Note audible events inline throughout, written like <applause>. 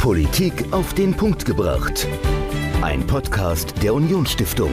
Politik auf den Punkt gebracht. Ein Podcast der Unionsstiftung.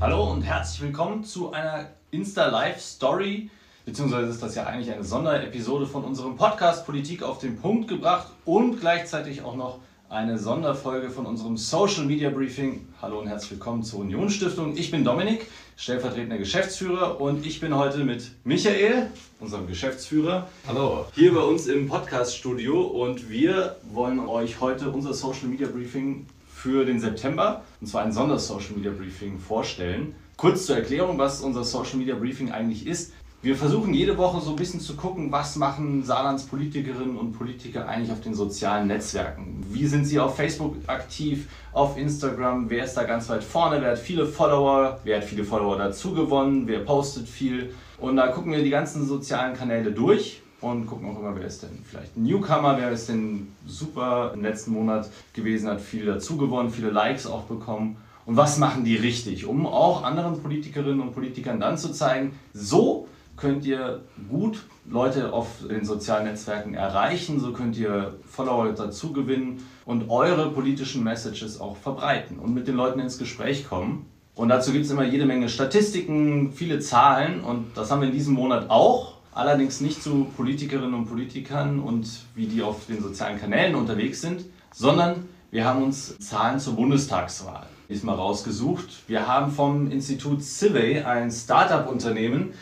Hallo und herzlich willkommen zu einer Insta Live Story. Beziehungsweise ist das ja eigentlich eine Sonderepisode von unserem Podcast Politik auf den Punkt gebracht und gleichzeitig auch noch eine Sonderfolge von unserem Social Media Briefing. Hallo und herzlich willkommen zur Unionsstiftung. Ich bin Dominik, stellvertretender Geschäftsführer und ich bin heute mit Michael, unserem Geschäftsführer, Hallo. hier bei uns im Podcast-Studio und wir wollen euch heute unser Social Media Briefing für den September, und zwar ein Sonder-Social Media Briefing, vorstellen. Kurz zur Erklärung, was unser Social Media Briefing eigentlich ist. Wir versuchen jede Woche so ein bisschen zu gucken, was machen Saarlands Politikerinnen und Politiker eigentlich auf den sozialen Netzwerken. Wie sind sie auf Facebook aktiv, auf Instagram, wer ist da ganz weit vorne, wer hat viele Follower, wer hat viele Follower dazu gewonnen, wer postet viel. Und da gucken wir die ganzen sozialen Kanäle durch und gucken auch immer, wer ist denn vielleicht ein Newcomer, wer ist denn super im letzten Monat gewesen, hat viel dazu gewonnen, viele Likes auch bekommen. Und was machen die richtig, um auch anderen Politikerinnen und Politikern dann zu zeigen, so könnt ihr gut Leute auf den sozialen Netzwerken erreichen, so könnt ihr Follower dazu gewinnen und eure politischen Messages auch verbreiten und mit den Leuten ins Gespräch kommen. Und dazu gibt es immer jede Menge Statistiken, viele Zahlen und das haben wir in diesem Monat auch. Allerdings nicht zu Politikerinnen und Politikern und wie die auf den sozialen Kanälen unterwegs sind, sondern wir haben uns Zahlen zur Bundestagswahl diesmal rausgesucht. Wir haben vom Institut Civey, ein Startup-Unternehmen,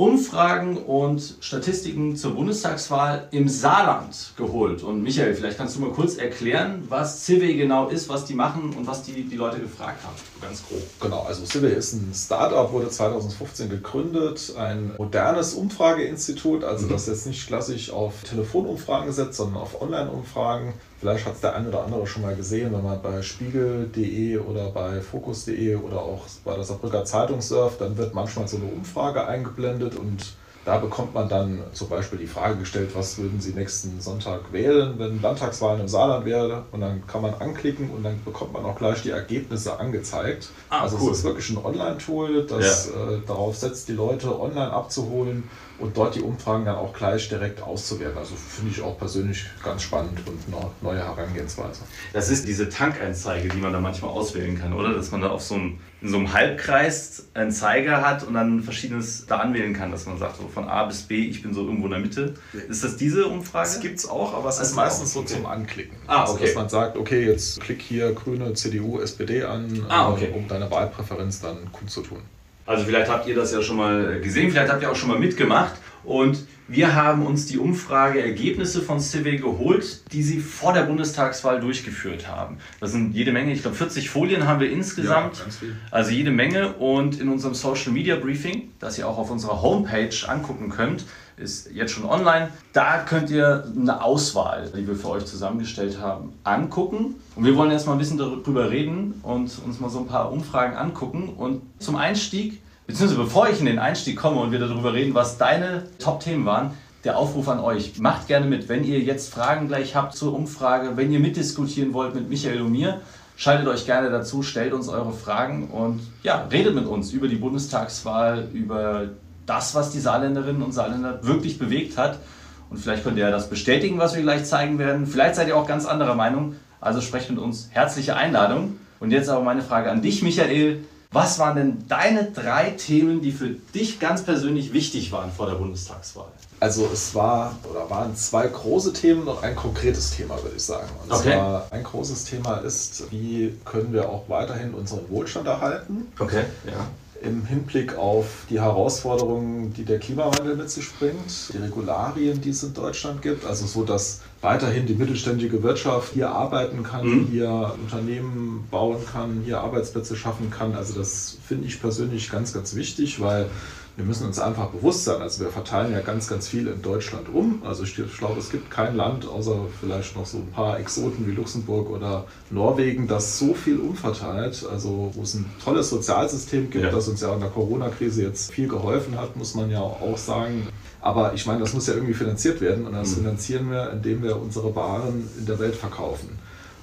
Umfragen und Statistiken zur Bundestagswahl im Saarland geholt. Und Michael, vielleicht kannst du mal kurz erklären, was Civey genau ist, was die machen und was die, die Leute gefragt haben. Ganz grob. Genau, also Civil ist ein Startup, wurde 2015 gegründet, ein modernes Umfrageinstitut, also das jetzt nicht klassisch auf Telefonumfragen setzt, sondern auf Online-Umfragen. Vielleicht hat es der eine oder andere schon mal gesehen, wenn man bei spiegel.de oder bei fokus.de oder auch bei der Saarbrücker Zeitung surft, dann wird manchmal so eine Umfrage eingeblendet und da bekommt man dann zum Beispiel die Frage gestellt, was würden Sie nächsten Sonntag wählen, wenn Landtagswahlen im Saarland wäre. Und dann kann man anklicken und dann bekommt man auch gleich die Ergebnisse angezeigt. Ah, also cool. es ist wirklich ein Online-Tool, das äh, darauf setzt, die Leute online abzuholen und dort die Umfragen dann auch gleich direkt auszuwerten. Also finde ich auch persönlich ganz spannend und eine neue Herangehensweise. Das ist diese Tankanzeige, die man da manchmal auswählen kann, oder? Dass man da auf so einem, in so einem Halbkreis einen Zeiger hat und dann verschiedenes da anwählen kann, dass man sagt, so von A bis B, ich bin so irgendwo in der Mitte. Ist das diese Umfrage? Das gibt es auch, aber es ist Also meistens auch, so okay. zum Anklicken. Ah, also, okay. dass man sagt, okay, jetzt klick hier Grüne, CDU, SPD an, Ah, äh, okay. um deine Wahlpräferenz dann kundzutun. Also vielleicht habt ihr das ja schon mal gesehen, vielleicht habt ihr auch schon mal mitgemacht. Und wir haben uns die Umfrageergebnisse von Civil geholt, die sie vor der Bundestagswahl durchgeführt haben. Das sind jede Menge, ich glaube 40 Folien haben wir insgesamt. Ja, ganz viel. Also jede Menge. Und in unserem Social Media Briefing, das ihr auch auf unserer Homepage angucken könnt, ist jetzt schon online. Da könnt ihr eine Auswahl, die wir für euch zusammengestellt haben, angucken. Und wir wollen jetzt mal ein bisschen darüber reden und uns mal so ein paar Umfragen angucken. Und zum Einstieg, beziehungsweise bevor ich in den Einstieg komme und wir darüber reden, was deine Top-Themen waren, der Aufruf an euch. Macht gerne mit, wenn ihr jetzt Fragen gleich habt zur Umfrage, wenn ihr mitdiskutieren wollt mit Michael und mir. Schaltet euch gerne dazu, stellt uns eure Fragen und ja, redet mit uns über die Bundestagswahl, über das, was die Saarländerinnen und Saarländer wirklich bewegt hat. Und vielleicht könnt ihr ja das bestätigen, was wir gleich zeigen werden. Vielleicht seid ihr auch ganz anderer Meinung. Also sprecht mit uns. Herzliche Einladung. Und jetzt aber meine Frage an dich, Michael. Was waren denn deine drei Themen, die für dich ganz persönlich wichtig waren vor der Bundestagswahl? Also es war oder waren zwei große Themen und ein konkretes Thema, würde ich sagen. Und Okay. zwar ein großes Thema ist, wie können wir auch weiterhin unseren Wohlstand erhalten Okay, ja. Im Hinblick auf die Herausforderungen, die der Klimawandel mit sich bringt, die Regularien, die es in Deutschland gibt, also so, dass weiterhin die mittelständische Wirtschaft hier arbeiten kann, Mhm. hier Unternehmen bauen kann, hier Arbeitsplätze schaffen kann. Also das finde ich persönlich ganz, ganz wichtig, weil wir müssen uns einfach bewusst sein, also wir verteilen ja ganz, ganz viel in Deutschland um. Also ich glaube, es gibt kein Land, außer vielleicht noch so ein paar Exoten wie Luxemburg oder Norwegen, das so viel umverteilt. Also wo es ein tolles Sozialsystem gibt, Ja. das uns ja in der Corona-Krise jetzt viel geholfen hat, muss man ja auch sagen. Aber ich meine, das muss ja irgendwie finanziert werden und das Mhm. finanzieren wir, indem wir unsere Waren in der Welt verkaufen.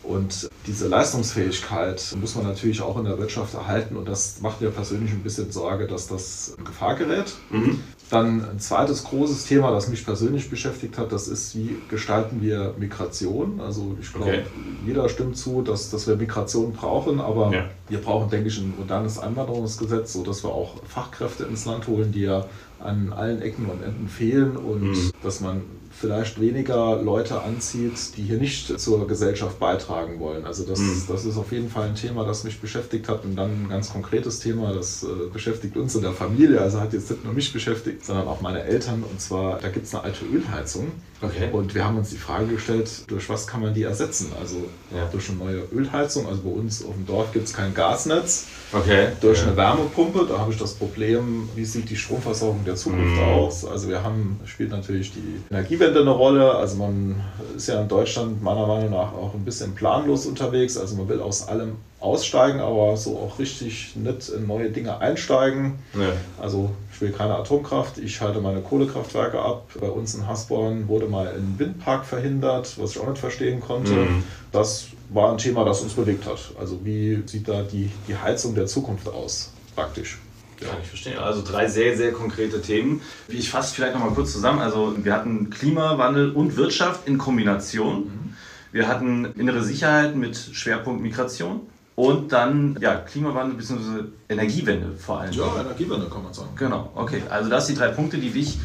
Und diese Leistungsfähigkeit muss man natürlich auch in der Wirtschaft erhalten und das macht mir persönlich ein bisschen Sorge, dass das in Gefahr gerät. Mhm. Dann ein zweites großes Thema, das mich persönlich beschäftigt hat, das ist, wie gestalten wir Migration? Also ich glaube, okay. jeder stimmt zu, dass, dass wir Migration brauchen, aber ja. wir brauchen, denke ich, ein modernes Einwanderungsgesetz, sodass wir auch Fachkräfte ins Land holen, die ja an allen Ecken und Enden fehlen und mhm. dass man vielleicht weniger Leute anzieht, die hier nicht zur Gesellschaft beitragen wollen. Also das, mhm. das ist auf jeden Fall ein Thema, das mich beschäftigt hat und dann ein ganz konkretes Thema, das äh, beschäftigt uns in der Familie, also hat jetzt nicht nur mich beschäftigt, sondern auch meine Eltern und zwar, da gibt es eine alte Ölheizung okay. und wir haben uns die Frage gestellt, durch was kann man die ersetzen? Also ja. durch eine neue Ölheizung, also bei uns auf dem Dorf gibt es kein Gasnetz, okay. durch ja. eine Wärmepumpe, da habe ich das Problem, wie sieht die Stromversorgung der Zukunft mhm. aus? Also wir haben, spielt natürlich die Energiewende Umstände eine Rolle. Also man ist ja in Deutschland meiner Meinung nach auch ein bisschen planlos unterwegs. Also man will aus allem aussteigen, aber so auch richtig nicht in neue Dinge einsteigen. Nee. Also ich will keine Atomkraft, ich halte meine Kohlekraftwerke ab. Bei uns in Hasborn wurde mal ein Windpark verhindert, was ich auch nicht verstehen konnte. Mhm. Das war ein Thema, das uns bewegt hat. Also wie sieht da die, die Heizung der Zukunft aus, praktisch? Kann ich verstehen. Also drei sehr, sehr konkrete Themen. Ich fasse vielleicht nochmal kurz zusammen. Also wir hatten Klimawandel und Wirtschaft in Kombination. Mhm. Wir hatten innere Sicherheit mit Schwerpunkt Migration. Und dann ja, Klimawandel bzw. Energiewende vor allem. Ja, Energiewende kann man sagen. Genau, okay. Also das sind die drei Punkte, die dich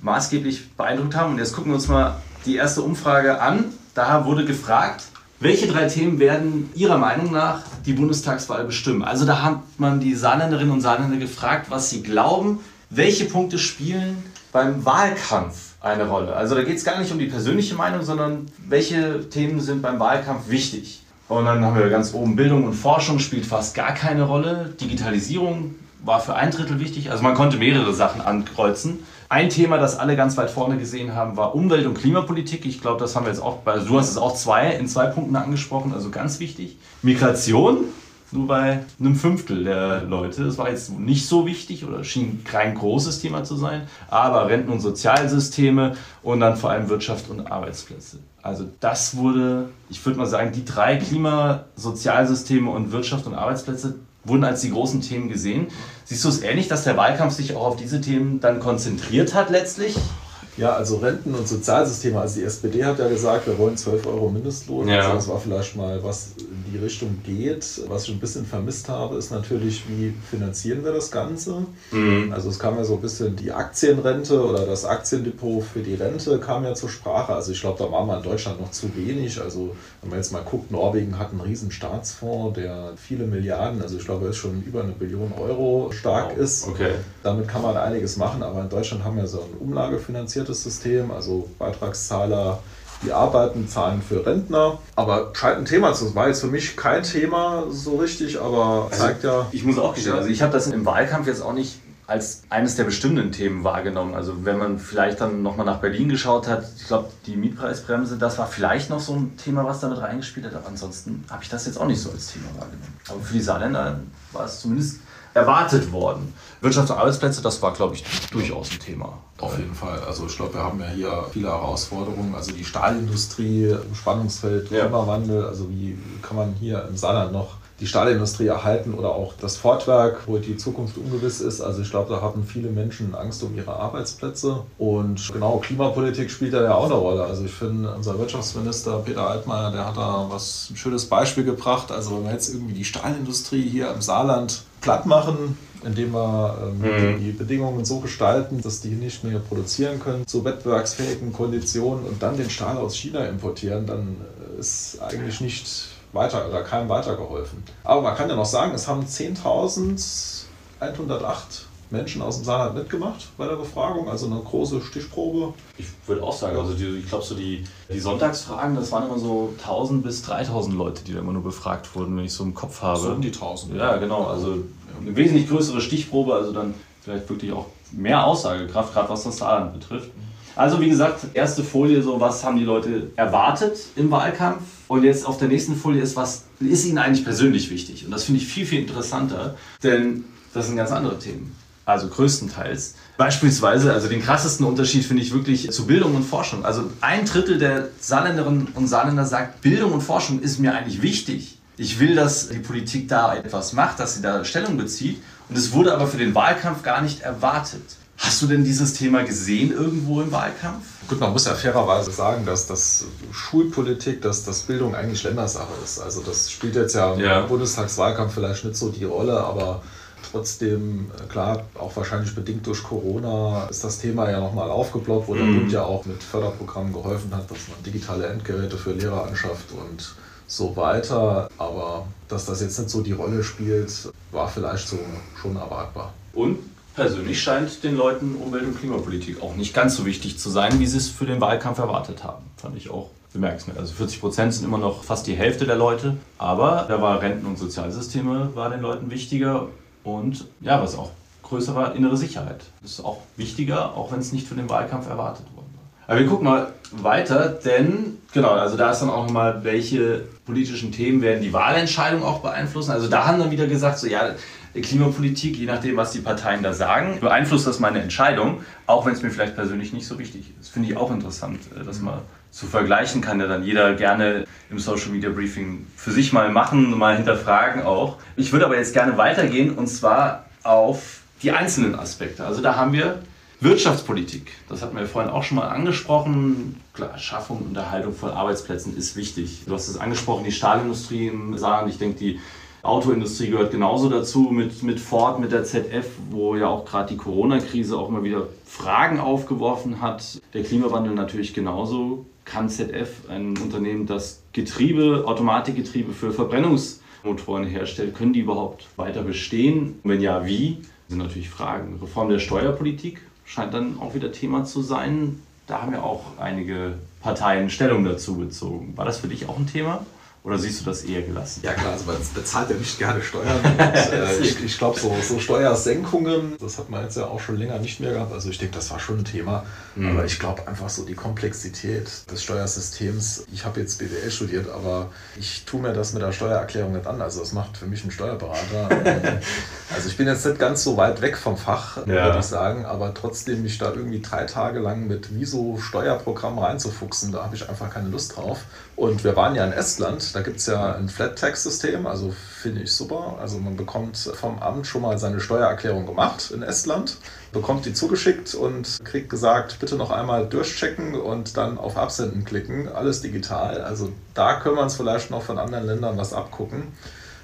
maßgeblich beeindruckt haben. Und jetzt gucken wir uns mal die erste Umfrage an. Da wurde gefragt, welche drei Themen werden Ihrer Meinung nach die Bundestagswahl bestimmen? Also da hat man die Saarländerinnen und Saarländer gefragt, was sie glauben, welche Punkte spielen beim Wahlkampf eine Rolle. Also da geht es gar nicht um die persönliche Meinung, sondern welche Themen sind beim Wahlkampf wichtig. Und dann haben wir ganz oben Bildung und Forschung spielt fast gar keine Rolle. Digitalisierung war für ein Drittel wichtig. Also man konnte mehrere Sachen ankreuzen. Ein Thema, das alle ganz weit vorne gesehen haben, war Umwelt- und Klimapolitik. Ich glaube, das haben wir jetzt auch bei, du hast es auch zwei, in zwei Punkten angesprochen, also ganz wichtig. Migration, nur bei einem Fünftel der Leute. Das war jetzt nicht so wichtig oder schien kein großes Thema zu sein, aber Renten- und Sozialsysteme und dann vor allem Wirtschaft und Arbeitsplätze. Also das wurde, ich würde mal sagen, die drei Klima-, Sozialsysteme und Wirtschaft und Arbeitsplätze, wurden als die großen Themen gesehen. Siehst du es ähnlich, dass der Wahlkampf sich auch auf diese Themen dann konzentriert hat letztlich? Ja, also Renten- und Sozialsysteme. Also die SPD hat ja gesagt, wir wollen 12 Euro Mindestlohn. Ja. Also das war vielleicht mal, was in die Richtung geht. Was ich ein bisschen vermisst habe, ist natürlich, wie finanzieren wir das Ganze? Mhm. Also es kam ja so ein bisschen die Aktienrente oder das Aktiendepot für die Rente kam ja zur Sprache. Also ich glaube, da waren wir in Deutschland noch zu wenig. Also wenn man jetzt mal guckt, Norwegen hat einen riesen Staatsfonds, der viele Milliarden, also ich glaube, er ist schon über eine Billion Euro stark wow. ist. Okay. Damit kann man einiges machen, aber in Deutschland haben wir so ein umlagefinanziertes differenziertes System, also Beitragszahler, die arbeiten, zahlen für Rentner. Aber scheint ein Thema zu sein. War jetzt für mich kein Thema so richtig, aber also zeigt ja. Ich muss auch gestehen, also ich habe das im Wahlkampf jetzt auch nicht als eines der bestimmenden Themen wahrgenommen. Also wenn man vielleicht dann nochmal nach Berlin geschaut hat, ich glaube, die Mietpreisbremse, das war vielleicht noch so ein Thema, was damit reingespielt hat, aber ansonsten habe ich das jetzt auch nicht so als Thema wahrgenommen. Aber für die Saarländer war es zumindest erwartet worden. Wirtschaft und Arbeitsplätze, das war, glaube ich, durchaus ein Thema. Auf jeden Fall. Also ich glaube, wir haben ja hier viele Herausforderungen. Also die Stahlindustrie, Spannungsfeld, Klimawandel. Ja. Also wie kann man hier im Saarland noch die Stahlindustrie erhalten oder auch das Fortwerk, wo die Zukunft ungewiss ist. Also ich glaube, da haben viele Menschen Angst um ihre Arbeitsplätze. Und genau, Klimapolitik spielt da ja auch eine Rolle. Also ich finde, unser Wirtschaftsminister Peter Altmaier, der hat da was ein schönes Beispiel gebracht. Also wenn wir jetzt irgendwie die Stahlindustrie hier im Saarland platt machen, indem wir ähm, mhm. die Bedingungen so gestalten, dass die nicht mehr produzieren können zu wettbewerbsfähigen Konditionen und dann den Stahl aus China importieren, dann ist eigentlich nicht weiter oder keinem weitergeholfen. Aber man kann ja noch sagen, es haben 10.108 Menschen aus dem Saarland mitgemacht bei der Befragung, also eine große Stichprobe. Ich würde auch sagen, also die, ich glaube so die, die Sonntagsfragen, das waren immer so 1000 bis 3000 Leute, die da immer nur befragt wurden, wenn ich so im Kopf habe. So um die 1000. Ja, genau, also eine wesentlich größere Stichprobe, also dann vielleicht wirklich auch mehr Aussagekraft, gerade was das Saarland betrifft. Also wie gesagt, erste Folie, so was haben die Leute erwartet im Wahlkampf und jetzt auf der nächsten Folie ist, was ist ihnen eigentlich persönlich wichtig? Und das finde ich viel, viel interessanter, denn das sind ganz andere Themen. Also größtenteils. Beispielsweise, also den krassesten Unterschied finde ich wirklich zu Bildung und Forschung. Also ein Drittel der Saarländerinnen und Saarländer sagt, Bildung und Forschung ist mir eigentlich wichtig. Ich will, dass die Politik da etwas macht, dass sie da Stellung bezieht. Und es wurde aber für den Wahlkampf gar nicht erwartet. Hast du denn dieses Thema gesehen irgendwo im Wahlkampf? Gut, man muss ja fairerweise sagen, dass das Schulpolitik, dass das Bildung eigentlich Ländersache ist. Also das spielt jetzt ja, ja. im Bundestagswahlkampf vielleicht nicht so die Rolle, aber trotzdem, äh, klar, auch wahrscheinlich bedingt durch Corona ist das Thema ja nochmal aufgeploppt, wo der mhm. Bund ja auch mit Förderprogrammen geholfen hat, dass man digitale Endgeräte für Lehrer anschafft und so weiter. Aber dass das jetzt nicht so die Rolle spielt, war vielleicht so schon erwartbar. Und persönlich scheint den Leuten Umwelt- und Klimapolitik auch nicht ganz so wichtig zu sein, wie sie es für den Wahlkampf erwartet haben. Fand ich auch bemerkenswert. Also 40 Prozent sind immer noch fast die Hälfte der Leute. Aber da war Renten- und Sozialsysteme war den Leuten wichtiger. Und ja, was auch größer war, innere Sicherheit. Das ist auch wichtiger, auch wenn es nicht für den Wahlkampf erwartet worden war. Aber wir gucken mal weiter, denn genau, also da ist dann auch nochmal, welche politischen Themen werden die Wahlentscheidung auch beeinflussen. Also da haben dann wieder gesagt, so ja, Klimapolitik, je nachdem, was die Parteien da sagen, beeinflusst das meine Entscheidung, auch wenn es mir vielleicht persönlich nicht so wichtig ist. Das finde ich auch interessant, äh, das mal zu vergleichen kann ja dann jeder gerne im Social Media Briefing für sich mal machen, mal hinterfragen auch. Ich würde aber jetzt gerne weitergehen und zwar auf die einzelnen Aspekte. Also da haben wir Wirtschaftspolitik. Das hatten wir vorhin auch schon mal angesprochen. Klar, Schaffung und Erhaltung von Arbeitsplätzen ist wichtig. Du hast es angesprochen, die Stahlindustrie im Saarland. Ich denke, die Autoindustrie gehört genauso dazu mit, mit Ford, mit der ZF, wo ja auch gerade die Corona-Krise auch immer wieder Fragen aufgeworfen hat. Der Klimawandel natürlich genauso. Kann ZF, ein Unternehmen, das Getriebe, Automatikgetriebe für Verbrennungsmotoren herstellt, können die überhaupt weiter bestehen? Wenn ja, wie? Das sind natürlich Fragen. Reform der Steuerpolitik scheint dann auch wieder Thema zu sein. Da haben ja auch einige Parteien Stellung dazu bezogen. War das für dich auch ein Thema? Oder siehst du das eher gelassen? Ja klar, also man bezahlt ja nicht gerne Steuern. <laughs> Und, äh, ich, ich glaube, so, so, Steuersenkungen, das hat man jetzt ja auch schon länger nicht mehr gehabt. Also ich denke, das war schon ein Thema. Mhm. Aber ich glaube einfach so die Komplexität des Steuersystems. Ich habe jetzt BWL studiert, aber ich tue mir das mit der Steuererklärung nicht an. Also das macht für mich ein Steuerberater. <laughs> also ich bin jetzt nicht ganz so weit weg vom Fach, ja. würde ich sagen. Aber trotzdem mich da irgendwie drei Tage lang mit Viso-Steuerprogramm reinzufuchsen, da habe ich einfach keine Lust drauf. Und wir waren ja in Estland, da gibt es ja ein Flat-Tax-System, also finde ich super. Also man bekommt vom Amt schon mal seine Steuererklärung gemacht in Estland, bekommt die zugeschickt und kriegt gesagt, bitte noch einmal durchchecken und dann auf Absenden klicken. Alles digital. Also da können wir uns vielleicht noch von anderen Ländern was abgucken.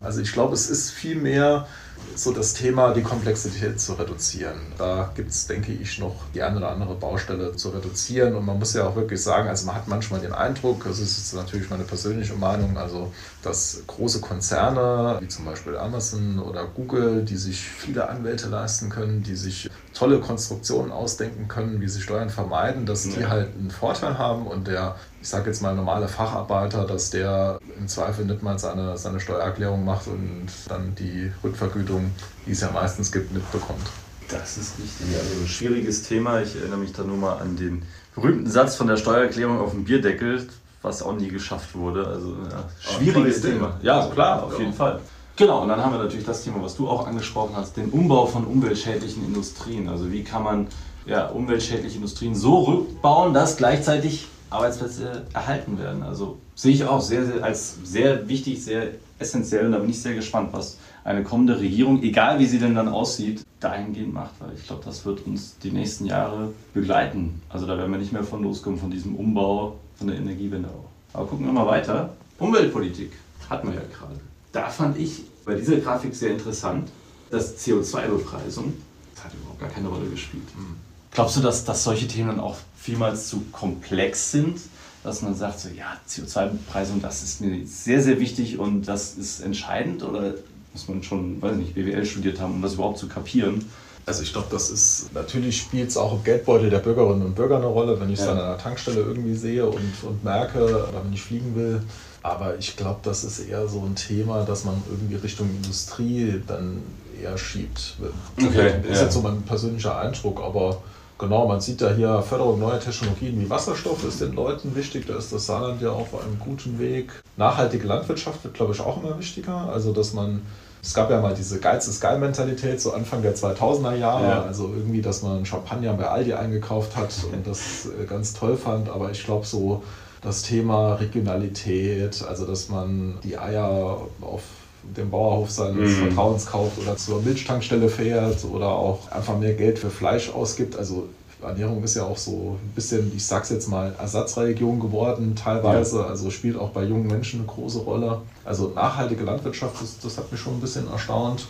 Also ich glaube, es ist viel mehr so das Thema, die Komplexität zu reduzieren. Da gibt es, denke ich, noch die eine oder andere Baustelle zu reduzieren. Und man muss ja auch wirklich sagen, also man hat manchmal den Eindruck, das ist jetzt natürlich meine persönliche Meinung, also dass große Konzerne wie zum Beispiel Amazon oder Google, die sich viele Anwälte leisten können, die sich tolle Konstruktionen ausdenken können, wie sie Steuern vermeiden, dass die halt einen Vorteil haben und der ich sage jetzt mal, normale Facharbeiter, dass der im Zweifel nicht mal seine, seine Steuererklärung macht und dann die Rückvergütung, die es ja meistens gibt, mitbekommt. Das ist richtig. Also ein schwieriges Thema. Ich erinnere mich da nur mal an den berühmten Satz von der Steuererklärung auf dem Bierdeckel, was auch nie geschafft wurde. Also ja, schwieriges Thema. Ja, klar, auf jeden Fall. Genau, und dann haben wir natürlich das Thema, was du auch angesprochen hast, den Umbau von umweltschädlichen Industrien. Also wie kann man ja, umweltschädliche Industrien so rückbauen, dass gleichzeitig Arbeitsplätze erhalten werden. Also sehe ich auch sehr, sehr, als sehr wichtig, sehr essentiell und da bin ich sehr gespannt, was eine kommende Regierung, egal wie sie denn dann aussieht, dahingehend macht, weil ich glaube, das wird uns die nächsten Jahre begleiten. Also da werden wir nicht mehr von loskommen, von diesem Umbau, von der Energiewende auch. Aber gucken wir mal weiter. Umweltpolitik hatten wir ja gerade. Da fand ich bei dieser Grafik sehr interessant, dass CO2-Bepreisung, das hat überhaupt gar keine Rolle gespielt. Mhm. Glaubst du, dass, dass solche Themen dann auch vielmals zu komplex sind, dass man sagt, so, ja, CO2-Bepreisung, das ist mir sehr, sehr wichtig und das ist entscheidend? Oder muss man schon, weiß nicht, BWL studiert haben, um das überhaupt zu kapieren? Also ich glaube, das ist, natürlich spielt es auch im Geldbeutel der Bürgerinnen und Bürger eine Rolle, wenn ich es ja. an einer Tankstelle irgendwie sehe und, und merke oder wenn ich fliegen will. Aber ich glaube, das ist eher so ein Thema, dass man irgendwie Richtung Industrie dann eher schiebt. Okay, ist ja. jetzt so mein persönlicher Eindruck, aber Genau, man sieht ja hier Förderung neuer Technologien wie Wasserstoff ist den Leuten wichtig. Da ist das Saarland ja auf einem guten Weg. Nachhaltige Landwirtschaft wird, glaube ich, auch immer wichtiger. Also, dass man, es gab ja mal diese Geiz ist geil Mentalität, so Anfang der 2000er Jahre. Ja. Also irgendwie, dass man Champagner bei Aldi eingekauft hat und das äh, ganz toll fand. Aber ich glaube, so das Thema Regionalität, also dass man die Eier auf dem Bauerhof seines mhm. Vertrauens kauft oder zur Milchtankstelle fährt oder auch einfach mehr Geld für Fleisch ausgibt. Also Ernährung ist ja auch so ein bisschen, ich sag's jetzt mal, Ersatzreligion geworden, teilweise. Ja. Also spielt auch bei jungen Menschen eine große Rolle. Also nachhaltige Landwirtschaft, das, das hat mich schon ein bisschen erstaunt.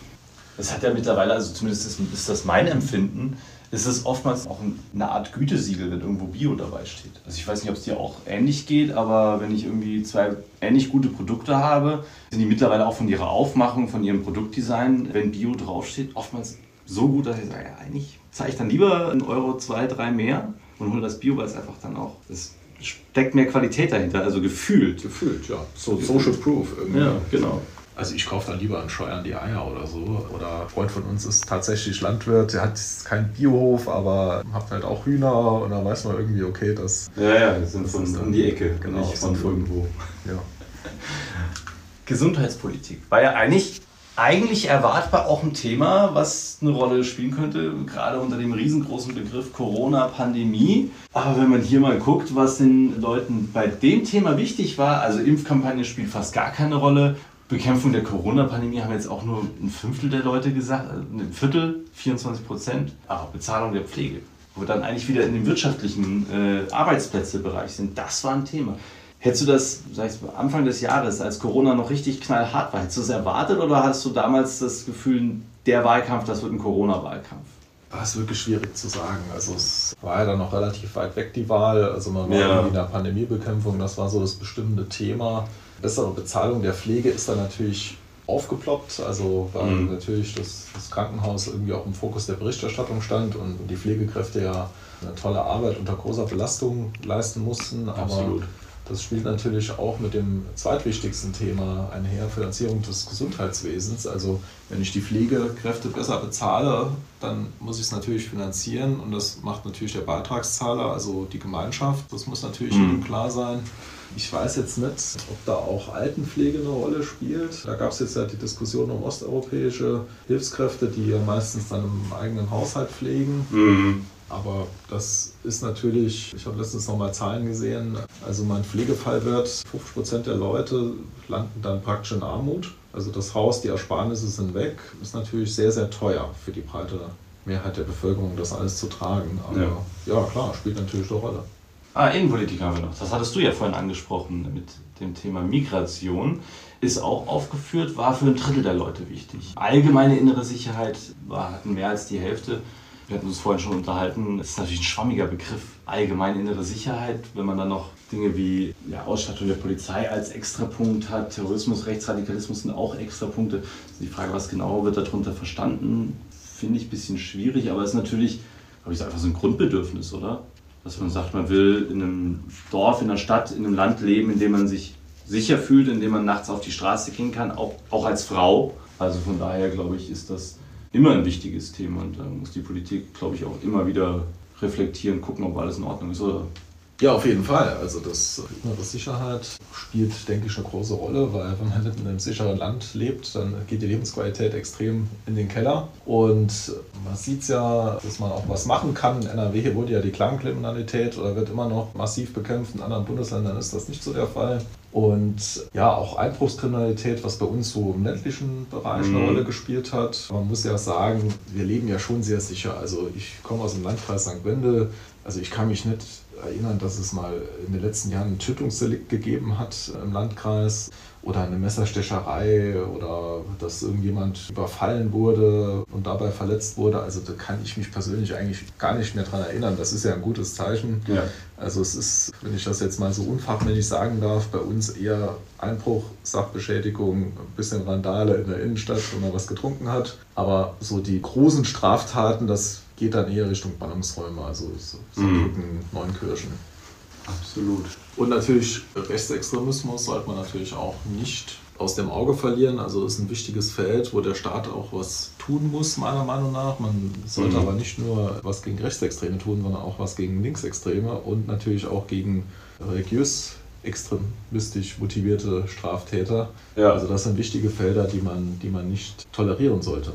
Das hat ja mittlerweile, also zumindest ist, ist das mein Empfinden, ist es oftmals auch eine Art Gütesiegel, wenn irgendwo Bio dabei steht. Also ich weiß nicht, ob es dir auch ähnlich geht, aber wenn ich irgendwie zwei ähnlich gute Produkte habe, sind die mittlerweile auch von ihrer Aufmachung, von ihrem Produktdesign, wenn Bio draufsteht, oftmals so gut, dass ich sage, ja, eigentlich zahle ich dann lieber einen Euro, zwei, drei mehr und hole das Bio, weil es einfach dann auch, es steckt mehr Qualität dahinter, also gefühlt. Gefühlt, ja. So Social Proof irgendwie. Ja, genau. Also ich kaufe dann lieber an Scheuern die Eier oder so. Oder ein Freund von uns ist tatsächlich Landwirt, der hat keinen Biohof, aber hat halt auch Hühner und da weiß man irgendwie, okay, das. Ja, ja, das sind von um die Ecke, genau, von irgendwo. Ja. <laughs> Gesundheitspolitik war ja eigentlich eigentlich erwartbar auch ein Thema, was eine Rolle spielen könnte, gerade unter dem riesengroßen Begriff Corona-Pandemie. Aber wenn man hier mal guckt, was den Leuten bei dem Thema wichtig war, also Impfkampagne spielt fast gar keine Rolle. Bekämpfung der Corona-Pandemie haben jetzt auch nur ein Fünftel der Leute gesagt, also ein Viertel, 24 Prozent. Aber Bezahlung der Pflege, wo wir dann eigentlich wieder in dem wirtschaftlichen äh, Arbeitsplätzebereich sind, das war ein Thema. Hättest du das sag ich, Anfang des Jahres, als Corona noch richtig knallhart war, hättest du es erwartet oder hast du damals das Gefühl, der Wahlkampf, das wird ein Corona-Wahlkampf? Das ist wirklich schwierig zu sagen. Also es war ja dann noch relativ weit weg die Wahl. Also man war ja. irgendwie in der Pandemiebekämpfung, das war so das bestimmte Thema. Bessere Bezahlung der Pflege ist dann natürlich aufgeploppt, also weil mhm. natürlich das, das, Krankenhaus irgendwie auch im Fokus der Berichterstattung stand und die Pflegekräfte ja eine tolle Arbeit unter großer Belastung leisten mussten. Absolut. Das spielt natürlich auch mit dem zweitwichtigsten Thema einher, Finanzierung des Gesundheitswesens. Also wenn ich die Pflegekräfte besser bezahle, dann muss ich es natürlich finanzieren und das macht natürlich der Beitragszahler, also die Gemeinschaft. Das muss natürlich mhm. klar sein. Ich weiß jetzt nicht, ob da auch Altenpflege eine Rolle spielt. Da gab es jetzt ja die Diskussion um osteuropäische Hilfskräfte, die ja meistens dann im eigenen Haushalt pflegen. Mhm. Aber das ist natürlich, ich habe letztens nochmal Zahlen gesehen, also mein Pflegefall wird, 50 Prozent der Leute landen dann praktisch in Armut. Also das Haus, die Ersparnisse sind weg, ist natürlich sehr, sehr teuer für die breite Mehrheit der Bevölkerung, das alles zu tragen. Aber ja, ja klar, spielt natürlich eine Rolle. Ah, Innenpolitik haben wir noch. Das hattest du ja vorhin angesprochen mit dem Thema Migration. Ist auch aufgeführt, war für ein Drittel der Leute wichtig. Allgemeine innere Sicherheit war, hatten mehr als die Hälfte wir hatten uns vorhin schon unterhalten, das ist natürlich ein schwammiger Begriff. Allgemeine innere Sicherheit, wenn man dann noch Dinge wie ja, Ausstattung der Polizei als Extrapunkt hat, Terrorismus, Rechtsradikalismus sind auch Extrapunkte. Also die Frage, was genau wird darunter verstanden, finde ich ein bisschen schwierig, aber es ist natürlich, glaube ich, einfach so ein Grundbedürfnis, oder? Dass man sagt, man will in einem Dorf, in einer Stadt, in einem Land leben, in dem man sich sicher fühlt, in dem man nachts auf die Straße gehen kann, auch, auch als Frau. Also von daher, glaube ich, ist das immer ein wichtiges Thema und da muss die Politik, glaube ich, auch immer wieder reflektieren, gucken, ob alles in Ordnung ist oder ja, auf jeden Fall. Also das innere Sicherheit spielt, denke ich, eine große Rolle, weil wenn man in einem sicheren Land lebt, dann geht die Lebensqualität extrem in den Keller. Und man sieht ja, dass man auch was machen kann. In NRW wurde ja die Klangkriminalität oder wird immer noch massiv bekämpft. In anderen Bundesländern ist das nicht so der Fall. Und ja, auch Einbruchskriminalität, was bei uns so im ländlichen Bereich eine mhm. Rolle gespielt hat. Man muss ja sagen, wir leben ja schon sehr sicher. Also ich komme aus dem Landkreis St. Wendel. Also ich kann mich nicht erinnern, dass es mal in den letzten Jahren ein Tötungsdelikt gegeben hat im Landkreis oder eine Messerstecherei oder dass irgendjemand überfallen wurde und dabei verletzt wurde. Also da kann ich mich persönlich eigentlich gar nicht mehr daran erinnern. Das ist ja ein gutes Zeichen. Ja. Also es ist, wenn ich das jetzt mal so unfachmännisch sagen darf, bei uns eher Einbruch, Sachbeschädigung, ein bisschen Randale in der Innenstadt, wenn man was getrunken hat. Aber so die großen Straftaten, das geht dann eher Richtung Ballungsräume, also Saarbrücken, mhm. Neunkirchen. Absolut. Und natürlich Rechtsextremismus sollte man natürlich auch nicht aus dem Auge verlieren. Also das ist ein wichtiges Feld, wo der Staat auch was tun muss, meiner Meinung nach. Man sollte mhm. aber nicht nur was gegen Rechtsextreme tun, sondern auch was gegen Linksextreme und natürlich auch gegen religiös extremistisch motivierte Straftäter. Ja. Also das sind wichtige Felder, die man, die man nicht tolerieren sollte.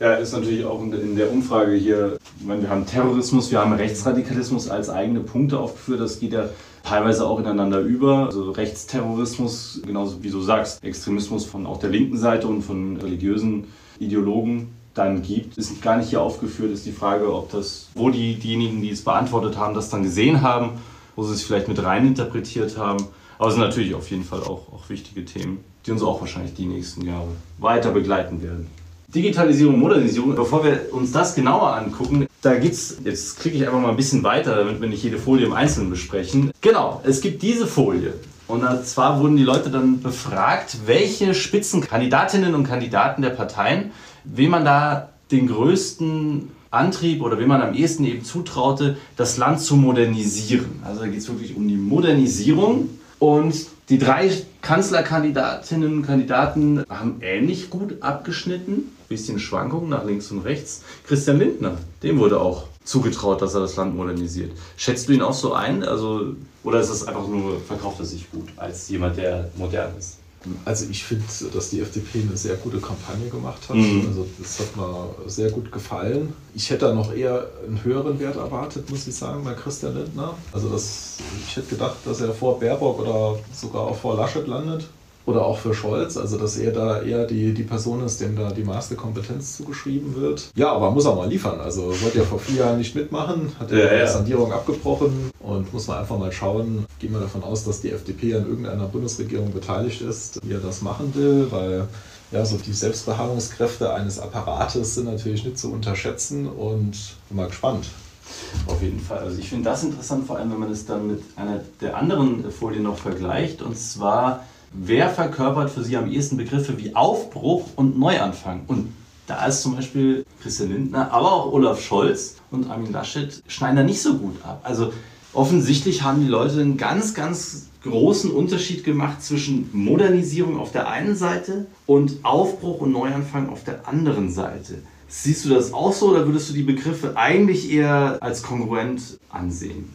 Ja, ist natürlich auch in der Umfrage hier, ich meine, wir haben Terrorismus, wir haben Rechtsradikalismus als eigene Punkte aufgeführt. Das geht ja teilweise auch ineinander über. Also Rechtsterrorismus, genauso wie du sagst, Extremismus von auch der linken Seite und von religiösen Ideologen dann gibt, ist gar nicht hier aufgeführt, ist die Frage, ob das, wo die, diejenigen, die es beantwortet haben, das dann gesehen haben, wo sie es vielleicht mit rein interpretiert haben. Aber es sind natürlich auf jeden Fall auch, auch wichtige Themen, die uns auch wahrscheinlich die nächsten Jahre weiter begleiten werden. Digitalisierung, Modernisierung, bevor wir uns das genauer angucken, da gibt es, jetzt klicke ich einfach mal ein bisschen weiter, damit wir nicht jede Folie im Einzelnen besprechen. Genau, es gibt diese Folie. Und zwar wurden die Leute dann befragt, welche Spitzenkandidatinnen und Kandidaten der Parteien, wem man da den größten Antrieb oder wem man am ehesten eben zutraute, das Land zu modernisieren. Also da geht es wirklich um die Modernisierung. Und die drei Kanzlerkandidatinnen und Kandidaten haben ähnlich gut abgeschnitten. Bisschen Schwankungen nach links und rechts. Christian Lindner, dem wurde auch zugetraut, dass er das Land modernisiert. Schätzt du ihn auch so ein? Also, oder ist das einfach nur, verkauft er sich gut als jemand, der modern ist? Also ich finde, dass die FDP eine sehr gute Kampagne gemacht hat. Mhm. Also das hat mir sehr gut gefallen. Ich hätte da noch eher einen höheren Wert erwartet, muss ich sagen, bei Christian Lindner. Also das, ich hätte gedacht, dass er vor Baerbock oder sogar auch vor Laschet landet oder auch für Scholz, also dass er da eher die, die Person ist, dem da die meiste Kompetenz zugeschrieben wird. Ja, aber muss auch mal liefern. Also wollte ja vor vier Jahren nicht mitmachen, hat ja, ja, die Sondierung abgebrochen und muss man einfach mal schauen. Gehen wir davon aus, dass die FDP an irgendeiner Bundesregierung beteiligt ist, wie er das machen will, weil ja, so die Selbstbeharrungskräfte eines Apparates sind natürlich nicht zu unterschätzen und bin mal gespannt. Auf jeden Fall. Also ich finde das interessant, vor allem wenn man es dann mit einer der anderen Folien noch vergleicht. Und zwar wer verkörpert für Sie am ehesten Begriffe wie Aufbruch und Neuanfang? Und da ist zum Beispiel Christian Lindner, aber auch Olaf Scholz und Armin Laschet schneiden da nicht so gut ab. Also offensichtlich haben die Leute einen ganz, ganz großen Unterschied gemacht zwischen Modernisierung auf der einen Seite und Aufbruch und Neuanfang auf der anderen Seite. Siehst du das auch so oder würdest du die Begriffe eigentlich eher als kongruent ansehen?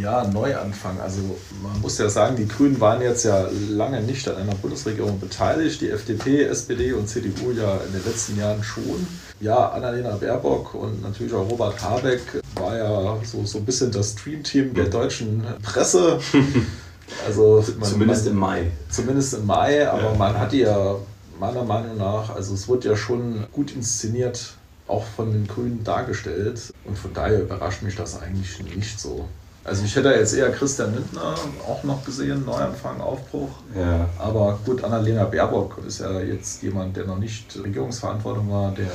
Ja, Neuanfang. Also man muss ja sagen, die Grünen waren jetzt ja lange nicht an einer Bundesregierung beteiligt. Die FDP, SPD und CDU ja in den letzten Jahren schon. Ja, Annalena Baerbock und natürlich auch Robert Habeck war ja so, so ein bisschen das Dreamteam der deutschen Presse. <laughs> Also man, zumindest man, im Mai. Zumindest im Mai, aber ja. man hat ja meiner Meinung nach, also es wurde ja schon gut inszeniert, auch von den Grünen dargestellt. Und von daher überrascht mich das eigentlich nicht so. Also ich hätte jetzt eher Christian Lindner auch noch gesehen, Neuanfang, Aufbruch. Ja. Aber gut, Annalena Baerbock ist ja jetzt jemand, der noch nicht Regierungsverantwortung war, der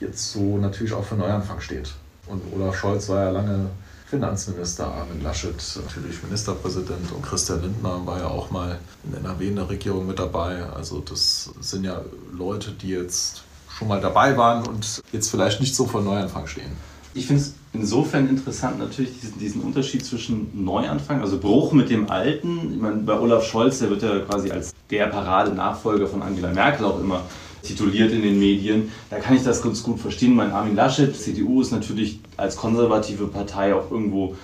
jetzt so natürlich auch für Neuanfang steht. Und Olaf Scholz war ja lange Finanzminister, Armin Laschet natürlich Ministerpräsident und Christian Lindner war ja auch mal in NRW in der Regierung mit dabei. Also das sind ja Leute, die jetzt schon mal dabei waren und jetzt vielleicht nicht so vor Neuanfang stehen. Ich finde es insofern interessant natürlich diesen, diesen, Unterschied zwischen Neuanfang, also Bruch mit dem Alten. Ich meine, bei Olaf Scholz, der wird ja quasi als der Parade-Nachfolger von Angela Merkel auch immer tituliert in den Medien. Da kann ich das ganz gut verstehen. Mein Armin Laschet, CDU ist natürlich als konservative Partei auch irgendwo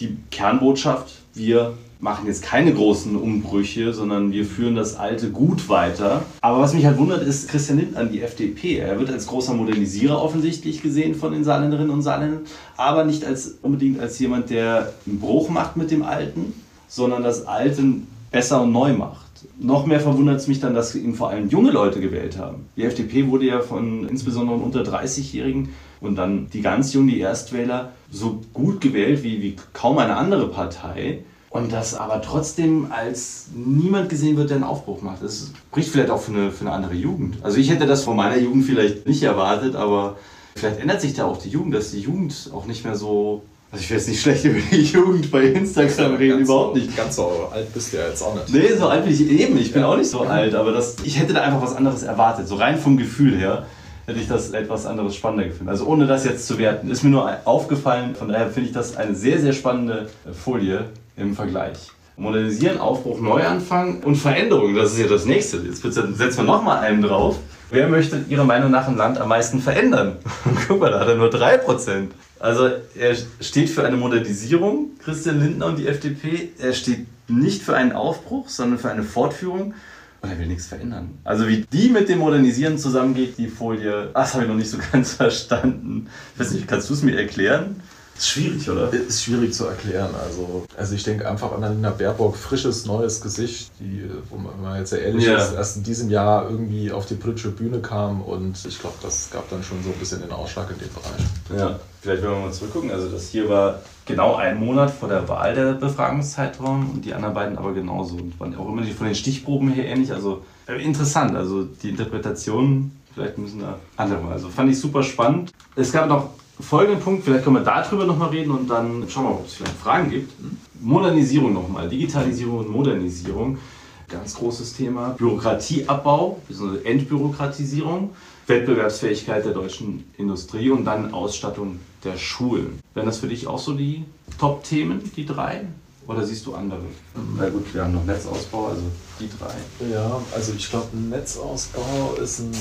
die Kernbotschaft. Wir machen jetzt keine großen Umbrüche, sondern wir führen das Alte gut weiter. Aber was mich halt wundert, ist Christian Lindner die FDP. Er wird als großer Modernisierer offensichtlich gesehen von den Saarländerinnen und Saarländern, aber nicht als, unbedingt als jemand, der einen Bruch macht mit dem Alten, sondern das Alte besser und neu macht. Noch mehr verwundert es mich dann, dass ihn vor allem junge Leute gewählt haben. Die FDP wurde ja von insbesondere unter 30-Jährigen und dann die ganz Jungen, die Erstwähler, so gut gewählt wie, wie kaum eine andere Partei. Und das aber trotzdem als niemand gesehen wird, der einen Aufbruch macht. Das spricht vielleicht auch für eine, für eine andere Jugend. Also ich hätte das von meiner Jugend vielleicht nicht erwartet, aber vielleicht ändert sich da auch die Jugend, dass die Jugend auch nicht mehr so also ich will jetzt nicht schlecht über die Jugend bei Instagram reden, überhaupt so, nicht. Ganz so alt bist du ja jetzt auch nicht. Nee, so alt bin ich eben. Ich bin ja. auch nicht so alt, aber das, ich hätte da einfach was anderes erwartet. So rein vom Gefühl her hätte ich das etwas anderes spannender gefunden. Also ohne das jetzt zu werten. Ist mir nur aufgefallen, von daher finde ich das eine sehr, sehr spannende Folie im Vergleich. Modernisieren, Aufbruch, Neuanfang und Veränderung, das ist ja das nächste. Jetzt setzen wir nochmal einen drauf. Wer möchte Ihrer Meinung nach ein Land am meisten verändern? <laughs> Guck mal, da hat er nur 3%. Also er steht für eine Modernisierung, Christian Lindner und die FDP. Er steht nicht für einen Aufbruch, sondern für eine Fortführung. und er will nichts verändern. Also wie die mit dem Modernisieren zusammengeht, die Folie, das habe ich noch nicht so <laughs> ganz verstanden. Ich weiß nicht, kannst du es mir erklären? Ist schwierig, oder? Ist schwierig zu erklären. Also, also ich denke einfach an Annalena Baerbock, frisches, neues Gesicht, die, wo man, wenn man jetzt sehr ehrlich Ja. ist, erst in diesem Jahr irgendwie auf die politische Bühne kam und ich glaube, das gab dann schon so ein bisschen den Ausschlag in dem Bereich. Ja, vielleicht wenn wir mal zurückgucken. Also das hier war genau ein Monat vor der Wahl der Befragungszeitraum und die anderen beiden aber genauso. Und waren auch immer die von den Stichproben her ähnlich. Also äh, interessant. Also die Interpretation, vielleicht müssen da andere mal. Also fand ich super spannend. Es gab noch folgenden Punkt, vielleicht können wir darüber nochmal reden und dann schauen wir mal, ob es vielleicht Fragen gibt. Modernisierung nochmal, Digitalisierung und Modernisierung. Ganz großes Thema. Bürokratieabbau, bzw. Entbürokratisierung, Wettbewerbsfähigkeit der deutschen Industrie und dann Ausstattung der Schulen. Wären das für dich auch so die Top-Themen, die drei? Oder siehst du andere? Na gut, wir haben noch Netzausbau, also die drei. Ja, also ich glaube, Netzausbau ist ein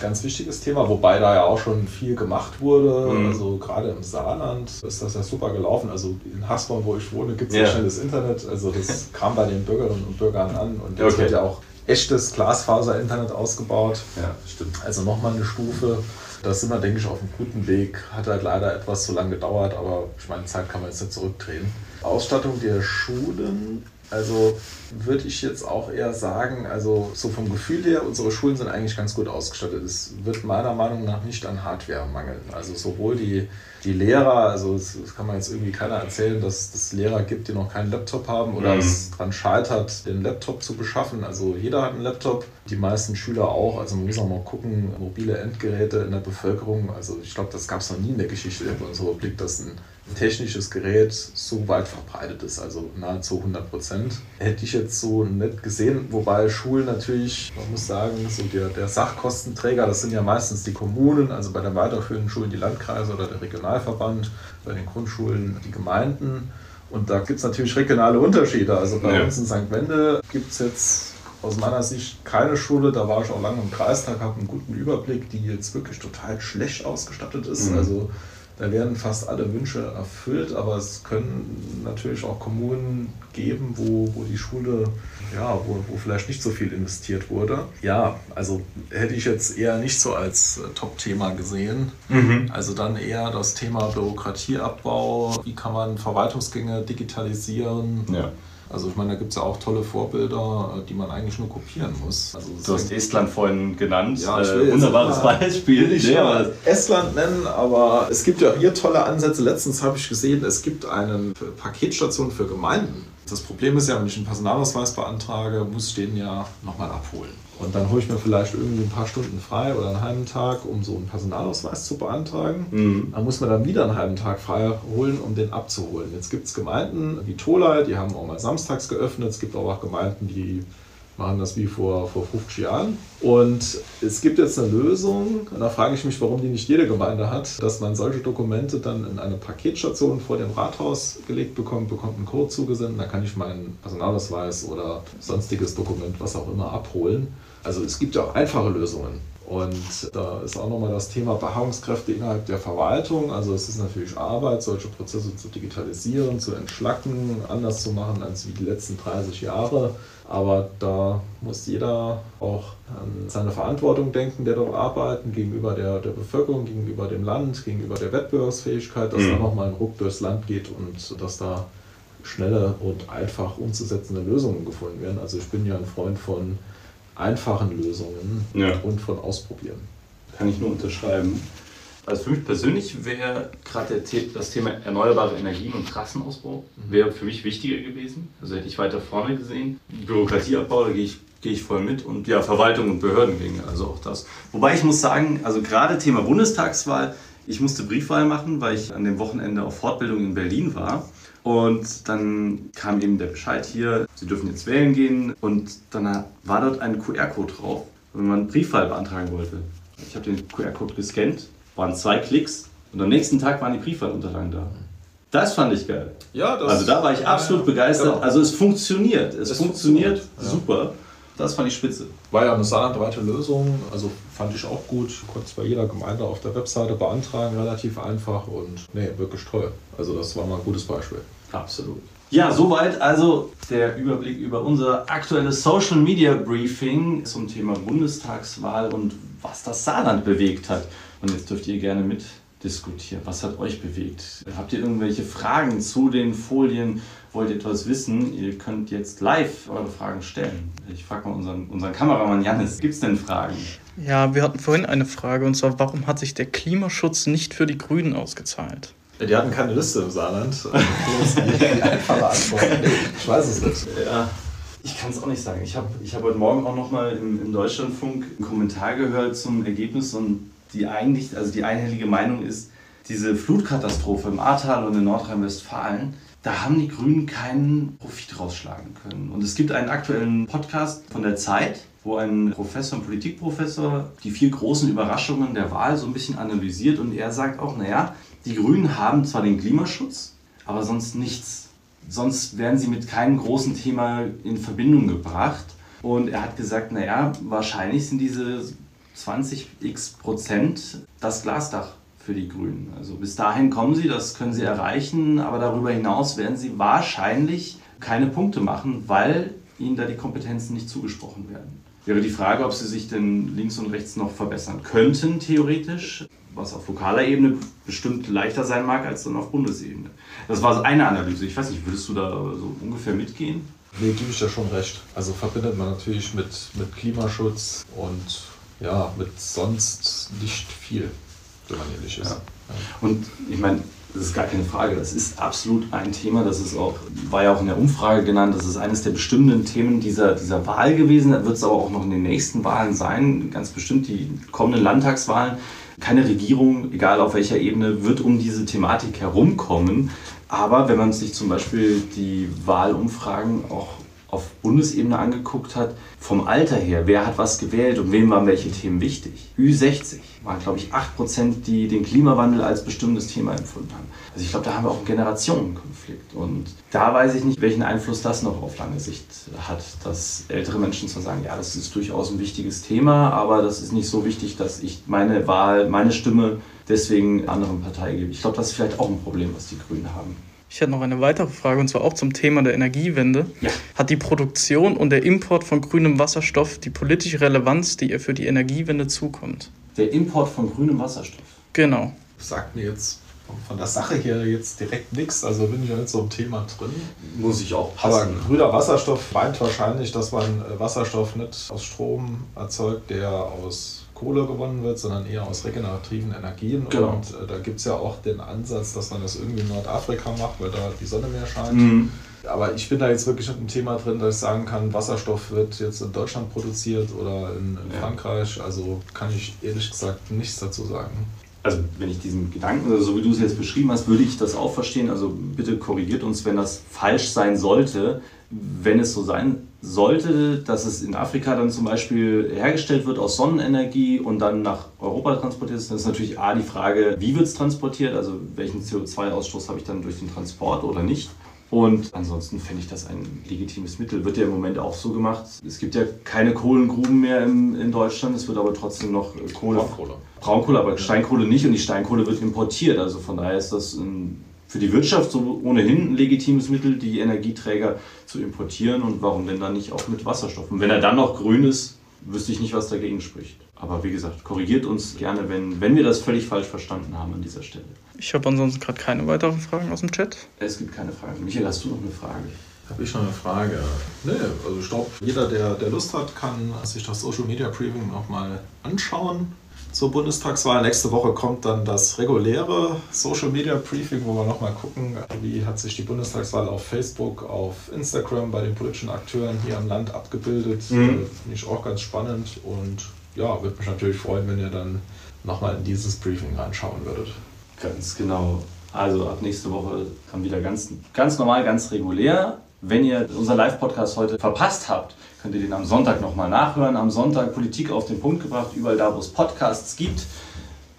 ganz wichtiges Thema, wobei da ja auch schon viel gemacht wurde. Mhm. Also gerade im Saarland ist das ja super gelaufen. Also in Hasborn, wo ich wohne, gibt es Ja. schnelles Internet. Also das <laughs> kam bei den Bürgerinnen und Bürgern an und jetzt Okay. wird ja auch echtes Glasfaser-Internet ausgebaut. Ja, stimmt. Also nochmal eine Stufe. Da sind wir, denke ich, auf einem guten Weg. Hat halt leider etwas zu lange gedauert, aber ich meine, Zeit kann man jetzt nicht zurückdrehen. Ausstattung der Schulen, also würde ich jetzt auch eher sagen, also so vom Gefühl her, unsere Schulen sind eigentlich ganz gut ausgestattet. Es wird meiner Meinung nach nicht an Hardware mangeln. Also sowohl die, die Lehrer, also es kann man jetzt irgendwie keiner erzählen, dass es Lehrer gibt, die noch keinen Laptop haben oder Mhm. es daran scheitert, den Laptop zu beschaffen. Also jeder hat einen Laptop, die meisten Schüler auch. Also man muss auch mal gucken, mobile Endgeräte in der Bevölkerung. Also ich glaube, das gab es noch nie in der Geschichte der Bundesrepublik, dass ein technisches Gerät so weit verbreitet ist, also nahezu 100 Prozent. Hätte ich jetzt so nicht gesehen, wobei Schulen natürlich, man muss sagen, so der, der Sachkostenträger, das sind ja meistens die Kommunen, also bei den weiterführenden Schulen die Landkreise oder der Regionalverband, bei den Grundschulen die Gemeinden. Und da gibt es natürlich regionale Unterschiede. Also bei Ja. uns in St. Wende gibt es jetzt aus meiner Sicht keine Schule, da war ich auch lange im Kreistag, habe einen guten Überblick, die jetzt wirklich total schlecht ausgestattet ist. Mhm. Also da werden fast alle Wünsche erfüllt, aber es können natürlich auch Kommunen geben, wo, wo die Schule, ja, wo, wo vielleicht nicht so viel investiert wurde. Ja, also hätte ich jetzt eher nicht so als äh, Top-Thema gesehen. Also dann eher das Thema Bürokratieabbau, wie kann man Verwaltungsgänge digitalisieren. Ja. Also ich meine, da gibt es ja auch tolle Vorbilder, äh, die man eigentlich nur kopieren muss. Also Du hast Estland vorhin genannt. Ja, äh, wunderbares mal- Beispiel. will ich Ja, mal aber- Estland nennen, aber es gibt ja hier tolle Ansätze. Letztens habe ich gesehen, es gibt eine Paketstation für Gemeinden. Das Problem ist ja, wenn ich einen Personalausweis beantrage, muss ich den ja nochmal abholen. Und dann hole ich mir vielleicht irgendwie ein paar Stunden frei oder einen halben Tag, um so einen Personalausweis zu beantragen. Mhm. Dann muss man dann wieder einen halben Tag frei holen, um den abzuholen. Jetzt gibt es Gemeinden wie Tolai, die haben auch mal samstags geöffnet. Es gibt aber auch Gemeinden, die machen das wie vor, vor 50 Jahren. Und es gibt jetzt eine Lösung, und da frage ich mich, warum die nicht jede Gemeinde hat, dass man solche Dokumente dann in eine Paketstation vor dem Rathaus gelegt bekommt, bekommt einen Code zugesendet, dann kann ich meinen Personalausweis oder sonstiges Dokument, was auch immer, abholen. Also es gibt ja auch einfache Lösungen. Und da ist auch nochmal das Thema Beharrungskräfte innerhalb der Verwaltung. Also es ist natürlich Arbeit, solche Prozesse zu digitalisieren, zu entschlacken, anders zu machen als wie die letzten 30 Jahre. Aber da muss jeder auch an seine Verantwortung denken, der dort arbeiten, gegenüber der, der Bevölkerung, gegenüber dem Land, gegenüber der Wettbewerbsfähigkeit, dass Mhm. da nochmal ein Ruck durchs Land geht und dass da schnelle und einfach umzusetzende Lösungen gefunden werden. Also ich bin ja ein Freund von einfachen Lösungen Ja. und von Ausprobieren. Kann ich nur unterschreiben. Also für mich persönlich wäre gerade das Thema erneuerbare Energien und Trassenausbau wäre für mich wichtiger gewesen. Also hätte ich weiter vorne gesehen. Bürokratieabbau, da gehe ich, gehe ich voll mit. Und ja, Verwaltung und Behördengänge, also auch das. Wobei ich muss sagen, also gerade Thema Bundestagswahl, ich musste Briefwahl machen, weil ich an dem Wochenende auf Fortbildung in Berlin war. Und dann kam eben der Bescheid hier, Sie dürfen jetzt wählen gehen. Und dann war dort ein QR-Code drauf, wenn man Briefwahl beantragen wollte. Ich habe den QR-Code gescannt, waren zwei Klicks und am nächsten Tag waren die Briefwahlunterlagen da. Das fand ich geil. Ja, das, Also da war ich absolut begeistert. Genau. Also es funktioniert. Es Es funktioniert, funktioniert, ja. super. Das fand ich spitze. war ja eine saarlandweite Lösung, also fand ich auch gut. Konnte es bei jeder Gemeinde auf der Webseite beantragen, relativ einfach und nee, wirklich toll. Also das war mal ein gutes Beispiel. Absolut. Ja, soweit also der Überblick über unser aktuelles Social Media Briefing zum Thema Bundestagswahl und was das Saarland bewegt hat. Und jetzt dürft ihr gerne mitdiskutieren. Was hat euch bewegt? Habt ihr irgendwelche Fragen zu den Folien? Wollt ihr etwas wissen? Ihr könnt jetzt live eure Fragen stellen. Ich frage mal unseren, unseren Kameramann Janis, gibt es denn Fragen? Ja, wir hatten vorhin eine Frage und zwar, warum hat sich der Klimaschutz nicht für die Grünen ausgezahlt? Die hatten keine Liste im Saarland. <laughs> einfache Antwort. Ich weiß es nicht. Ja, ich kann es auch nicht sagen. Ich habe ich hab heute Morgen auch nochmal im, im Deutschlandfunk einen Kommentar gehört zum Ergebnis und die eigentlich, also die einhellige Meinung ist, diese Flutkatastrophe im Ahrtal und in Nordrhein-Westfalen, da haben die Grünen keinen Profit rausschlagen können. Und es gibt einen aktuellen Podcast von der Zeit, wo ein Professor, ein Politikprofessor, die vier großen Überraschungen der Wahl so ein bisschen analysiert und er sagt auch, naja, die Grünen haben zwar den Klimaschutz, aber sonst nichts. Sonst werden sie mit keinem großen Thema in Verbindung gebracht. Und er hat gesagt, naja, wahrscheinlich sind diese 20x Prozent das Glasdach für die Grünen. Also bis dahin kommen sie, das können sie erreichen, aber darüber hinaus werden sie wahrscheinlich keine Punkte machen, weil ihnen da die Kompetenzen nicht zugesprochen werden. Wäre die Frage, ob sie sich denn links und rechts noch verbessern könnten, theoretisch was auf lokaler Ebene bestimmt leichter sein mag als dann auf Bundesebene. Das war eine Analyse. Ich weiß nicht, würdest du da so ungefähr mitgehen? Nee, gebe ich da schon recht. Also verbindet man natürlich mit, mit Klimaschutz und ja, mit sonst nicht viel, wenn man ehrlich ist. Ja. Ja. Und ich meine, das ist gar keine Frage. Das ist absolut ein Thema. Das ist auch, war ja auch in der Umfrage genannt. Das ist eines der bestimmenden Themen dieser, dieser Wahl gewesen. Das wird es aber auch noch in den nächsten Wahlen sein. Ganz bestimmt die kommenden Landtagswahlen. Keine Regierung, egal auf welcher Ebene, wird um diese Thematik herumkommen. Aber wenn man sich zum Beispiel die Wahlumfragen auch auf Bundesebene angeguckt hat, vom Alter her, wer hat was gewählt und wem waren welche Themen wichtig. Ü60 waren, glaube ich, 8%, die den Klimawandel als bestimmendes Thema empfunden haben. Also ich glaube, da haben wir auch einen Generationenkonflikt. Und da weiß ich nicht, welchen Einfluss das noch auf lange Sicht hat, dass ältere Menschen zwar sagen, ja, das ist durchaus ein wichtiges Thema, aber das ist nicht so wichtig, dass ich meine Wahl, meine Stimme deswegen anderen Partei gebe. Ich glaube, das ist vielleicht auch ein Problem, was die Grünen haben. Ich hätte noch eine weitere Frage und zwar auch zum Thema der Energiewende. Ja. Hat die Produktion und der Import von grünem Wasserstoff die politische Relevanz, die ihr für die Energiewende zukommt? Der Import von grünem Wasserstoff? Genau. Sagt mir jetzt von der Sache her jetzt direkt nichts, also bin ich ja nicht so im Thema drin. Muss ich auch passen. Aber grüner Wasserstoff meint wahrscheinlich, dass man Wasserstoff nicht aus Strom erzeugt, der aus Kohle gewonnen wird, sondern eher aus regenerativen Energien. Genau. Und äh, da gibt es ja auch den Ansatz, dass man das irgendwie in Nordafrika macht, weil da die Sonne mehr scheint. Mhm. Aber ich bin da jetzt wirklich mit einem Thema drin, dass ich sagen kann, Wasserstoff wird jetzt in Deutschland produziert oder in, in ja. Frankreich. Also kann ich ehrlich gesagt nichts dazu sagen also wenn ich diesen Gedanken, also so wie du es jetzt beschrieben hast, würde ich das auch verstehen. Also bitte korrigiert uns, wenn das falsch sein sollte. Wenn es so sein sollte, dass es in Afrika dann zum Beispiel hergestellt wird aus Sonnenenergie und dann nach Europa transportiert ist, dann ist natürlich A die Frage, wie wird es transportiert, also welchen CO2-Ausstoß habe ich dann durch den Transport oder nicht. Und ansonsten fände ich das ein legitimes Mittel. Wird ja im Moment auch so gemacht. Es gibt ja keine Kohlengruben mehr in, in Deutschland, es wird aber trotzdem noch Kohle. Braunkohle. Braunkohle, aber Steinkohle nicht und die Steinkohle wird importiert. Also von daher ist das ein, für die Wirtschaft so ohnehin ein legitimes Mittel, die Energieträger zu importieren und warum denn dann nicht auch mit Wasserstoff? Und wenn er dann noch grün ist, wüsste ich nicht, was dagegen spricht. Aber wie gesagt, korrigiert uns gerne, wenn, wenn wir das völlig falsch verstanden haben an dieser Stelle. Ich habe ansonsten gerade keine weiteren Fragen aus dem Chat. Es gibt keine Fragen. Michael, hast du noch eine Frage? Habe ich noch eine Frage? Nee, also ich glaube, jeder, der, der Lust hat, kann sich das Social Media Briefing nochmal anschauen zur Bundestagswahl. Nächste Woche kommt dann das reguläre Social Media Briefing, wo wir nochmal gucken, wie hat sich die Bundestagswahl auf Facebook, auf Instagram bei den politischen Akteuren hier im Land abgebildet. Mhm. Äh, Finde ich auch ganz spannend und ja, würde mich natürlich freuen, wenn ihr dann nochmal in dieses Briefing reinschauen würdet. Ganz genau. Also ab nächste Woche dann wieder ganz, ganz normal, ganz regulär. Wenn ihr unseren Live-Podcast heute verpasst habt, könnt ihr den am Sonntag nochmal nachhören. Am Sonntag Politik auf den Punkt gebracht, überall da, wo es Podcasts gibt.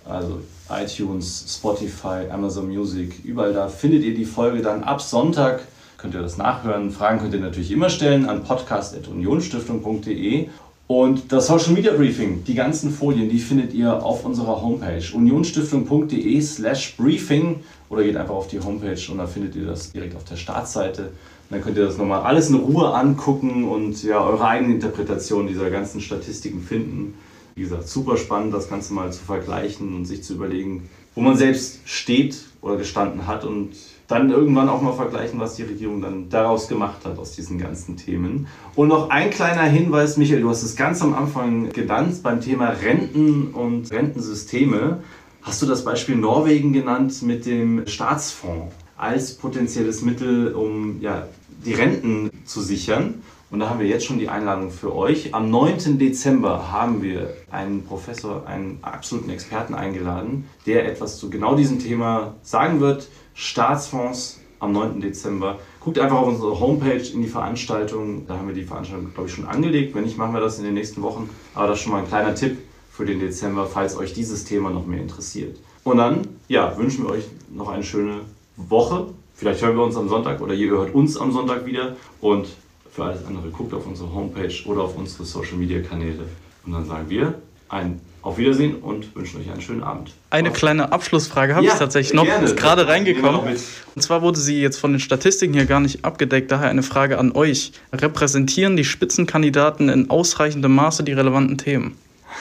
Also iTunes, Spotify, Amazon Music, überall da findet ihr die Folge dann ab Sonntag. Könnt ihr das nachhören. Fragen könnt ihr natürlich immer stellen an podcast.unionstiftung.de Und das Social Media Briefing, die ganzen Folien, die findet ihr auf unserer Homepage unionstiftung.de slash briefing oder geht einfach auf die Homepage und da findet ihr das direkt auf der Startseite. Dann könnt ihr das nochmal alles in Ruhe angucken und ja, eure eigene Interpretation dieser ganzen Statistiken finden. Wie gesagt, super spannend, das Ganze mal zu vergleichen und sich zu überlegen, wo man selbst steht oder gestanden hat und dann irgendwann auch mal vergleichen, was die Regierung dann daraus gemacht hat aus diesen ganzen Themen. Und noch ein kleiner Hinweis, Michael, du hast es ganz am Anfang genannt beim Thema Renten und Rentensysteme. Hast du das Beispiel Norwegen genannt mit dem Staatsfonds als potenzielles Mittel, um ja, die Renten zu sichern? Und da haben wir jetzt schon die Einladung für euch. Am 9. Dezember haben wir einen Professor, einen absoluten Experten eingeladen, der etwas zu genau diesem Thema sagen wird. Staatsfonds am 9. Dezember. Guckt einfach auf unsere Homepage in die Veranstaltung. Da haben wir die Veranstaltung, glaube ich, schon angelegt. Wenn nicht, machen wir das in den nächsten Wochen. Aber das ist schon mal ein kleiner Tipp für den Dezember, falls euch dieses Thema noch mehr interessiert. Und dann, ja, wünschen wir euch noch eine schöne Woche. Vielleicht hören wir uns am Sonntag oder ihr hört uns am Sonntag wieder. Und für alles andere guckt auf unsere Homepage oder auf unsere Social Media Kanäle. Und dann sagen wir ein Auf Wiedersehen und wünschen euch einen schönen Abend. Eine kleine Abschlussfrage habe Ja, ich tatsächlich noch. gerne. Ist gerade reingekommen. Und zwar wurde sie jetzt von den Statistiken hier gar nicht abgedeckt. Daher eine Frage an euch. Repräsentieren die Spitzenkandidaten in ausreichendem Maße die relevanten Themen?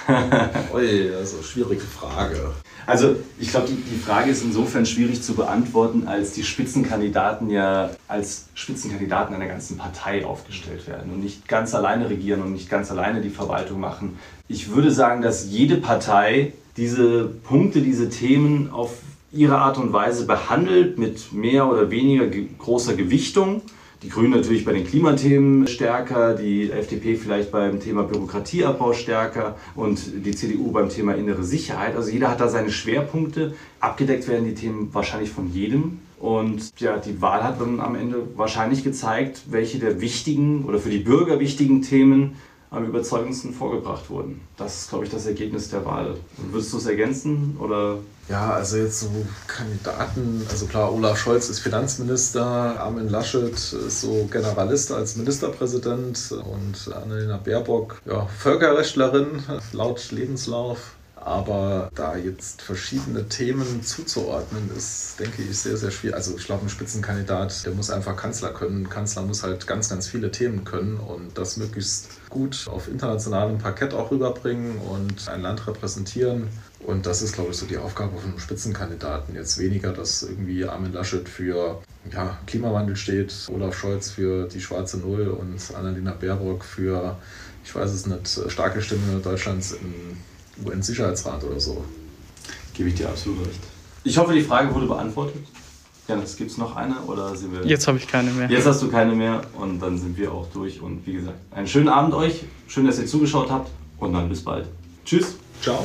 <laughs> Ui, also schwierige Frage. Also ich glaube, die, die Frage ist insofern schwierig zu beantworten, als die Spitzenkandidaten ja als Spitzenkandidaten einer ganzen Partei aufgestellt werden und nicht ganz alleine regieren und nicht ganz alleine die Verwaltung machen. Ich würde sagen, dass jede Partei diese Punkte, diese Themen auf ihre Art und Weise behandelt mit mehr oder weniger ge großer Gewichtung. Die Grünen natürlich bei den Klimathemen stärker, die FDP vielleicht beim Thema Bürokratieabbau stärker und die CDU beim Thema innere Sicherheit. Also jeder hat da seine Schwerpunkte. Abgedeckt werden die Themen wahrscheinlich von jedem. Und ja, die Wahl hat dann am Ende wahrscheinlich gezeigt, welche der wichtigen oder für die Bürger wichtigen Themen am überzeugendsten vorgebracht wurden. Das ist, glaube ich, das Ergebnis der Wahl. Würdest du es ergänzen oder Ja, also jetzt so Kandidaten, also klar, Olaf Scholz ist Finanzminister, Armin Laschet ist so Generalist als Ministerpräsident und Annalena Baerbock, ja, Völkerrechtlerin laut Lebenslauf. Aber da jetzt verschiedene Themen zuzuordnen, ist, denke ich, sehr, sehr schwierig. Also ich glaube, ein Spitzenkandidat, der muss einfach Kanzler können. Kanzler muss halt ganz, ganz viele Themen können und das möglichst gut auf internationalem Parkett auch rüberbringen und ein Land repräsentieren. Und das ist, glaube ich, so die Aufgabe von einem Spitzenkandidaten. Jetzt weniger, dass irgendwie Armin Laschet für ja, Klimawandel steht, Olaf Scholz für die schwarze Null und Annalena Baerbock für, ich weiß es nicht, starke Stimme Deutschlands im UN-Sicherheitsrat oder so. gebe ich dir absolut recht? Ich hoffe, die Frage wurde beantwortet. Janis, gibt es noch eine oder sind wir... Jetzt habe ich keine mehr. Jetzt hast du keine mehr und dann sind wir auch durch. Und wie gesagt, einen schönen Abend euch. Schön, dass ihr zugeschaut habt und dann bis bald. Tschüss. Ciao.